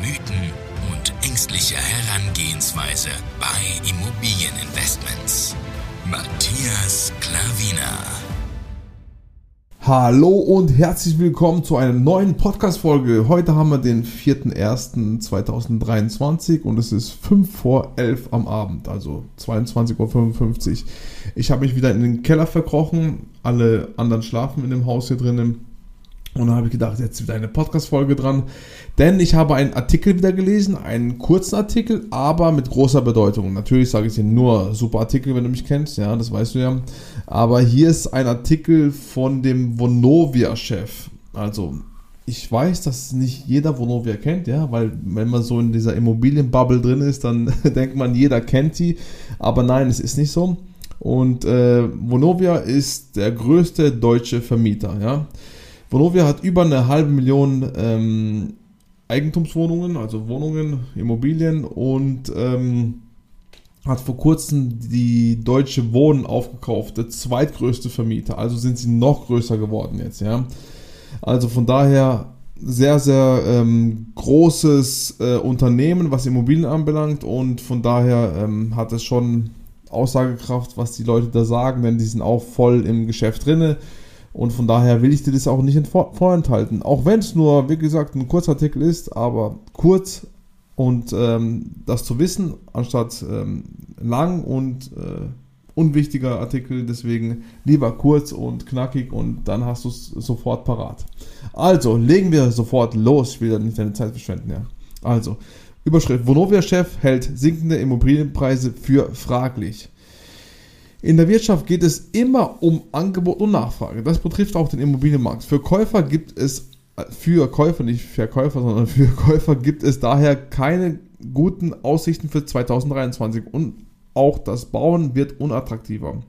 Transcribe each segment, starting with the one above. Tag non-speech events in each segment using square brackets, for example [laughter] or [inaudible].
Mythen und ängstliche Herangehensweise bei Immobilieninvestments. Matthias Klavina. Hallo und herzlich willkommen zu einer neuen Podcast-Folge. Heute haben wir den 4.1.2023 und es ist 5 vor 11 am Abend, also 22.55 Uhr. Ich habe mich wieder in den Keller verkrochen, alle anderen schlafen in dem Haus hier drinnen. Und dann habe ich gedacht, jetzt wieder eine Podcast-Folge dran. Denn ich habe einen Artikel wieder gelesen, einen kurzen Artikel, aber mit großer Bedeutung. Natürlich sage ich dir nur super Artikel, wenn du mich kennst, ja, das weißt du ja. Aber hier ist ein Artikel von dem Vonovia-Chef. Also, ich weiß, dass nicht jeder Vonovia kennt, ja, weil wenn man so in dieser Immobilienbubble drin ist, dann [laughs] denkt man, jeder kennt die. Aber nein, es ist nicht so. Und äh, Vonovia ist der größte deutsche Vermieter, ja. Vonovia hat über eine halbe Million ähm, Eigentumswohnungen, also Wohnungen, Immobilien und ähm, hat vor kurzem die Deutsche Wohnen aufgekauft, der zweitgrößte Vermieter. Also sind sie noch größer geworden jetzt, ja. Also von daher sehr, sehr ähm, großes äh, Unternehmen, was Immobilien anbelangt und von daher ähm, hat es schon Aussagekraft, was die Leute da sagen, denn die sind auch voll im Geschäft drinne. Und von daher will ich dir das auch nicht vorenthalten. Auch wenn es nur, wie gesagt, ein Kurzartikel ist, aber kurz und ähm, das zu wissen, anstatt ähm, lang und äh, unwichtiger Artikel. Deswegen lieber kurz und knackig und dann hast du es sofort parat. Also, legen wir sofort los. Ich will ja nicht deine Zeit verschwenden. Ja. Also, Überschrift: Vonovia-Chef hält sinkende Immobilienpreise für fraglich. In der Wirtschaft geht es immer um Angebot und Nachfrage. Das betrifft auch den Immobilienmarkt. Für Käufer gibt es, für Käufer, nicht Verkäufer, sondern für [laughs] Käufer gibt es daher keine guten Aussichten für 2023 und auch das Bauen wird unattraktiver.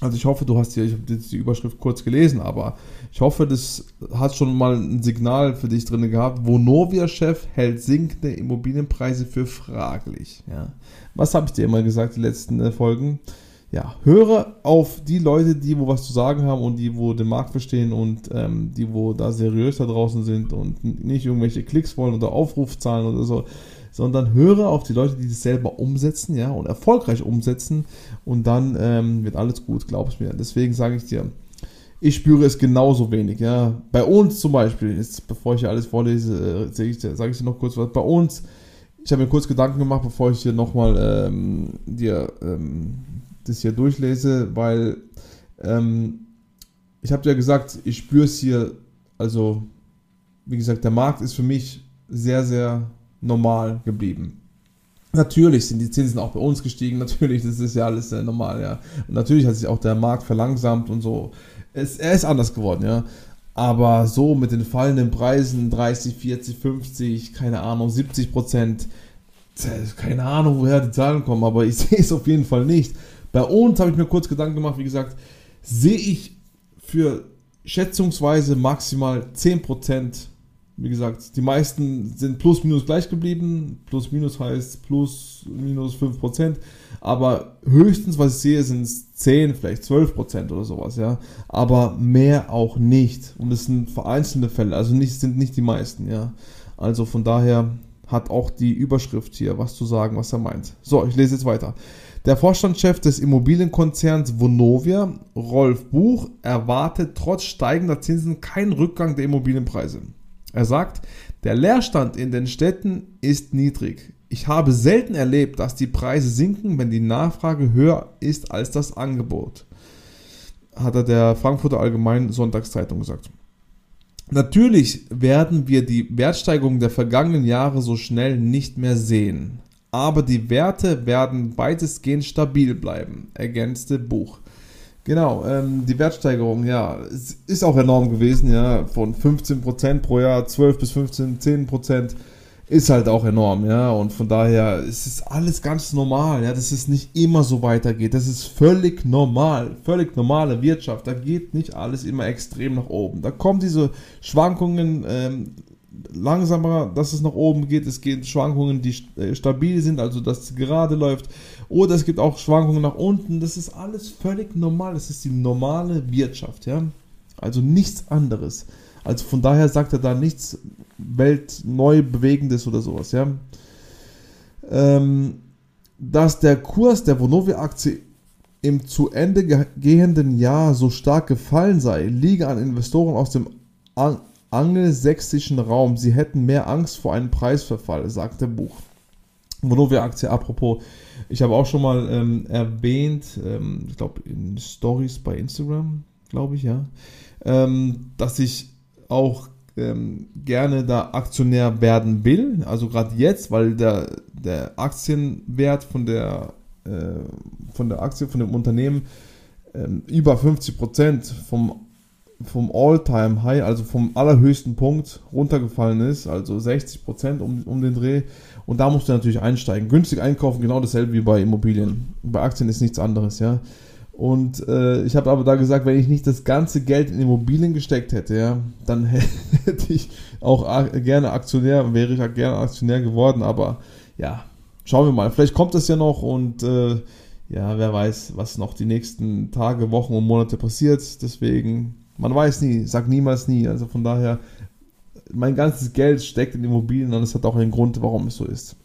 Also ich hoffe, du hast hier, ich habe jetzt die Überschrift kurz gelesen, aber ich hoffe, das hat schon mal ein Signal für dich drin gehabt. Vonovia-Chef hält sinkende Immobilienpreise für fraglich. Ja. Was habe ich dir immer gesagt, die letzten äh, Folgen? Ja, höre auf die Leute, die wo was zu sagen haben und die wo den Markt verstehen und ähm, die wo da seriös da draußen sind und nicht irgendwelche Klicks wollen oder Aufrufzahlen oder so, sondern höre auf die Leute, die das selber umsetzen, ja, und erfolgreich umsetzen und dann ähm, wird alles gut, glaub es mir. Deswegen sage ich dir, ich spüre es genauso wenig, ja. Bei uns zum Beispiel, jetzt, bevor ich hier alles vorlese, äh, sage ich, sag ich dir noch kurz was. Bei uns, ich habe mir kurz Gedanken gemacht, bevor ich hier nochmal ähm, dir ähm, das hier durchlese, weil ähm, ich habe ja gesagt, ich spüre es hier, also wie gesagt, der Markt ist für mich sehr, sehr normal geblieben. Natürlich sind die Zinsen auch bei uns gestiegen, [laughs] natürlich, das ist ja alles sehr normal, ja. Und natürlich hat sich auch der Markt verlangsamt und so. Es, er ist anders geworden, ja. Aber so mit den fallenden Preisen, 30, 40, 50, keine Ahnung, 70 Prozent, keine Ahnung, woher die Zahlen kommen, aber ich [laughs] sehe es auf jeden Fall nicht. Bei uns habe ich mir kurz Gedanken gemacht, wie gesagt, sehe ich für schätzungsweise maximal 10%. Wie gesagt, die meisten sind plus minus gleich geblieben. Plus minus heißt plus minus 5%. Aber höchstens, was ich sehe, sind es 10, vielleicht 12% oder sowas, ja. Aber mehr auch nicht. Und es sind vereinzelte Fälle, also nicht, sind nicht die meisten, ja. Also von daher hat auch die Überschrift hier was zu sagen, was er meint. So, ich lese jetzt weiter. Der Vorstandschef des Immobilienkonzerns Vonovia, Rolf Buch, erwartet trotz steigender Zinsen keinen Rückgang der Immobilienpreise. Er sagt, der Leerstand in den Städten ist niedrig. Ich habe selten erlebt, dass die Preise sinken, wenn die Nachfrage höher ist als das Angebot, hat er der Frankfurter Allgemeinen Sonntagszeitung gesagt. Natürlich werden wir die Wertsteigerung der vergangenen Jahre so schnell nicht mehr sehen aber die Werte werden weitestgehend stabil bleiben, ergänzte Buch. Genau, ähm, die Wertsteigerung, ja, ist auch enorm gewesen, ja, von 15% pro Jahr, 12 bis 15, 10%. ist halt auch enorm, ja. Und von daher ist es alles ganz normal, ja, dass es nicht immer so weitergeht. Das ist völlig normal, völlig normale Wirtschaft. Da geht nicht alles immer extrem nach oben. Da kommen diese Schwankungen ähm, langsamer, dass es nach oben geht. Es geht Schwankungen, die äh, stabil sind, also dass es gerade läuft. Oder es gibt auch Schwankungen nach unten. Das ist alles völlig normal. Das ist die normale Wirtschaft, ja. Also nichts anderes. Also von daher sagt er da nichts weltneu bewegendes oder sowas, ja. Ähm, dass der Kurs der Vonovia-Aktie im zu Ende gehenden Jahr so stark gefallen sei, liege an Investoren aus dem angelsächsischen Raum. Sie hätten mehr Angst vor einem Preisverfall, sagt der Buch. Vonovia-Aktie, apropos, ich habe auch schon mal ähm, erwähnt, ähm, ich glaube in Stories bei Instagram, glaube ich, ja, ähm, dass ich auch ähm, gerne da Aktionär werden will. Also gerade jetzt, weil der, der Aktienwert von der, äh, von der Aktie, von dem Unternehmen ähm, über 50% vom, vom All-Time-High, also vom allerhöchsten Punkt runtergefallen ist, also 60% um, um den Dreh. Und da musst du natürlich einsteigen. Günstig einkaufen, genau dasselbe wie bei Immobilien. Bei Aktien ist nichts anderes, ja. Und äh, ich habe aber da gesagt, wenn ich nicht das ganze Geld in Immobilien gesteckt hätte, ja, dann [laughs] hätte ich auch gerne Aktionär, wäre ich auch gerne Aktionär geworden. Aber ja, schauen wir mal. Vielleicht kommt das ja noch und äh, ja, wer weiß, was noch die nächsten Tage, Wochen und Monate passiert. Deswegen, man weiß nie, sag niemals nie. Also von daher, mein ganzes Geld steckt in Immobilien und es hat auch einen Grund, warum es so ist.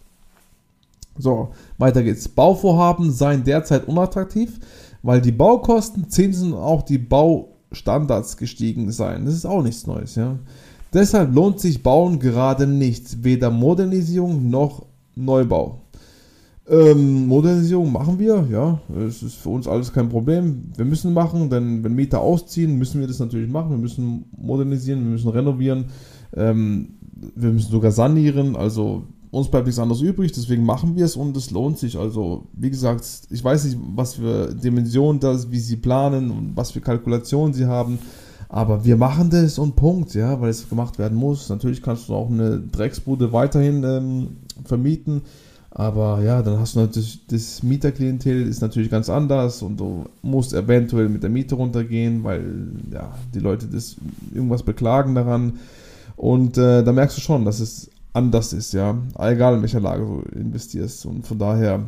So, weiter geht's. Bauvorhaben seien derzeit unattraktiv weil die Baukosten, Zinsen und auch die Baustandards gestiegen seien. Das ist auch nichts Neues, ja. Deshalb lohnt sich Bauen gerade nicht, weder Modernisierung noch Neubau. Ähm, Modernisierung machen wir, ja, es ist für uns alles kein Problem. Wir müssen machen, denn wenn Mieter ausziehen, müssen wir das natürlich machen. Wir müssen modernisieren, wir müssen renovieren, ähm, wir müssen sogar sanieren. Also uns bleibt nichts anderes übrig, deswegen machen wir es und es lohnt sich. Also, wie gesagt, ich weiß nicht, was für Dimensionen das, wie sie planen und was für Kalkulationen sie haben, aber wir machen das und Punkt, ja, weil es gemacht werden muss. Natürlich kannst du auch eine Drecksbude weiterhin ähm, vermieten, aber ja, dann hast du natürlich das Mieterklientel ist natürlich ganz anders und du musst eventuell mit der Miete runtergehen, weil ja, die Leute das irgendwas beklagen daran. Und äh, da merkst du schon, dass es anders ist, ja. Egal in welcher Lage du investierst. Und von daher,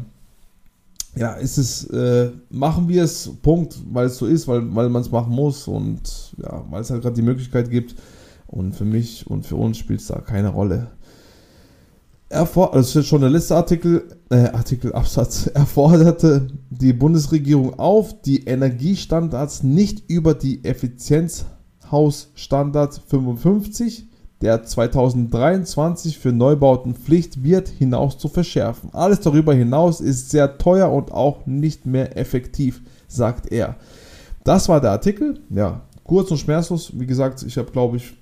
ja, ist es, äh, machen wir es, Punkt, weil es so ist, weil, weil man es machen muss und ja, weil es halt gerade die Möglichkeit gibt. Und für mich und für uns spielt es da keine Rolle. Erfor das ist schon der letzte Artikel, äh, Artikel, Absatz, [laughs] erforderte die Bundesregierung auf, die Energiestandards nicht über die Effizienzhausstandard 55 der 2023 für Neubauten Pflicht wird, hinaus zu verschärfen. Alles darüber hinaus ist sehr teuer und auch nicht mehr effektiv, sagt er. Das war der Artikel. Ja, kurz und schmerzlos. Wie gesagt, ich habe, glaube ich,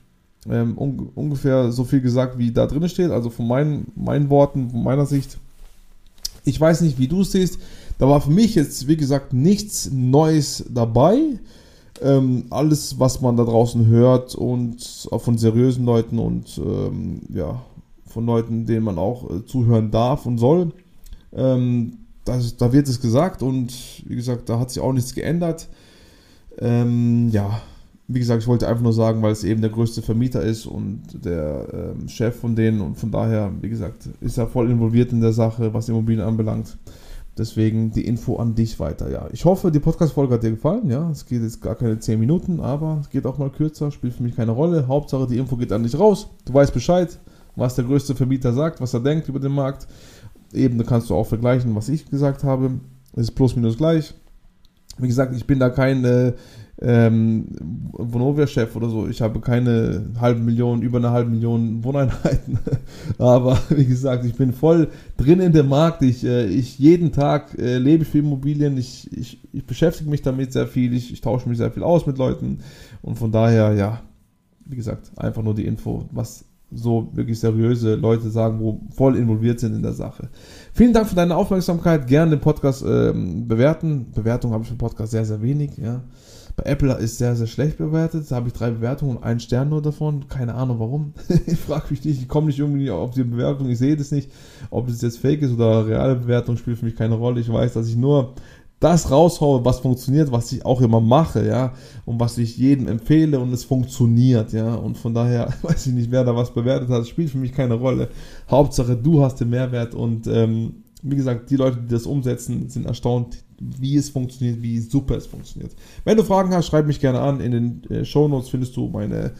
ähm, un ungefähr so viel gesagt, wie da drin steht. Also von meinen, meinen Worten, von meiner Sicht. Ich weiß nicht, wie du es siehst. Da war für mich jetzt, wie gesagt, nichts Neues dabei ähm, alles, was man da draußen hört und auch von seriösen Leuten und ähm, ja, von Leuten, denen man auch äh, zuhören darf und soll, ähm, das, da wird es gesagt und wie gesagt, da hat sich auch nichts geändert. Ähm, ja, wie gesagt, ich wollte einfach nur sagen, weil es eben der größte Vermieter ist und der ähm, Chef von denen und von daher, wie gesagt, ist er voll involviert in der Sache, was Immobilien anbelangt. Deswegen die Info an dich weiter. Ja, ich hoffe, die Podcast-Folge hat dir gefallen. Ja, es geht jetzt gar keine 10 Minuten, aber es geht auch mal kürzer, spielt für mich keine Rolle. Hauptsache, die Info geht an dich raus. Du weißt Bescheid, was der größte Vermieter sagt, was er denkt über den Markt. Eben, da kannst du auch vergleichen, was ich gesagt habe. Es ist plus minus gleich. Wie gesagt, ich bin da kein äh, ähm, Vonovia-Chef oder so. Ich habe keine halben Millionen, über eine halbe Million Wohneinheiten. [laughs] Aber wie gesagt, ich bin voll drin in dem Markt. Ich, äh, ich jeden Tag äh, lebe für Immobilien. Ich, ich, ich beschäftige mich damit sehr viel. Ich, ich tausche mich sehr viel aus mit Leuten. Und von daher, ja, wie gesagt, einfach nur die Info, was so wirklich seriöse Leute sagen, wo voll involviert sind in der Sache. Vielen Dank für deine Aufmerksamkeit. Gerne den Podcast ähm, bewerten. Bewertung habe ich für den Podcast sehr, sehr wenig. Ja. Bei Apple ist sehr, sehr schlecht bewertet. Da habe ich drei Bewertungen und einen Stern nur davon. Keine Ahnung warum. [laughs] ich frage mich nicht. Ich komme nicht irgendwie auf die Bewertung. Ich sehe das nicht. Ob das jetzt fake ist oder reale Bewertung spielt für mich keine Rolle. Ich weiß, dass ich nur das raushaue, was funktioniert, was ich auch immer mache, ja, und was ich jedem empfehle und es funktioniert, ja, und von daher [laughs] weiß ich nicht, wer da was bewertet hat, spielt für mich keine Rolle. Hauptsache, du hast den Mehrwert und ähm, wie gesagt, die Leute, die das umsetzen, sind erstaunt, wie es funktioniert, wie super es funktioniert. Wenn du Fragen hast, schreib mich gerne an. In den äh, Show Notes findest du meine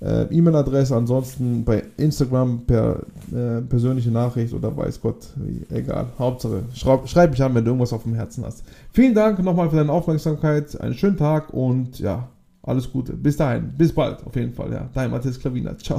äh, E-Mail-Adresse. Ansonsten bei Instagram per äh, persönliche Nachricht oder weiß Gott, egal. Hauptsache, schreib, schreib mich an, wenn du irgendwas auf dem Herzen hast. Vielen Dank nochmal für deine Aufmerksamkeit. Einen schönen Tag und ja, alles Gute. Bis dahin. Bis bald, auf jeden Fall. Ja. Dein Matthias Klaviner. Ciao.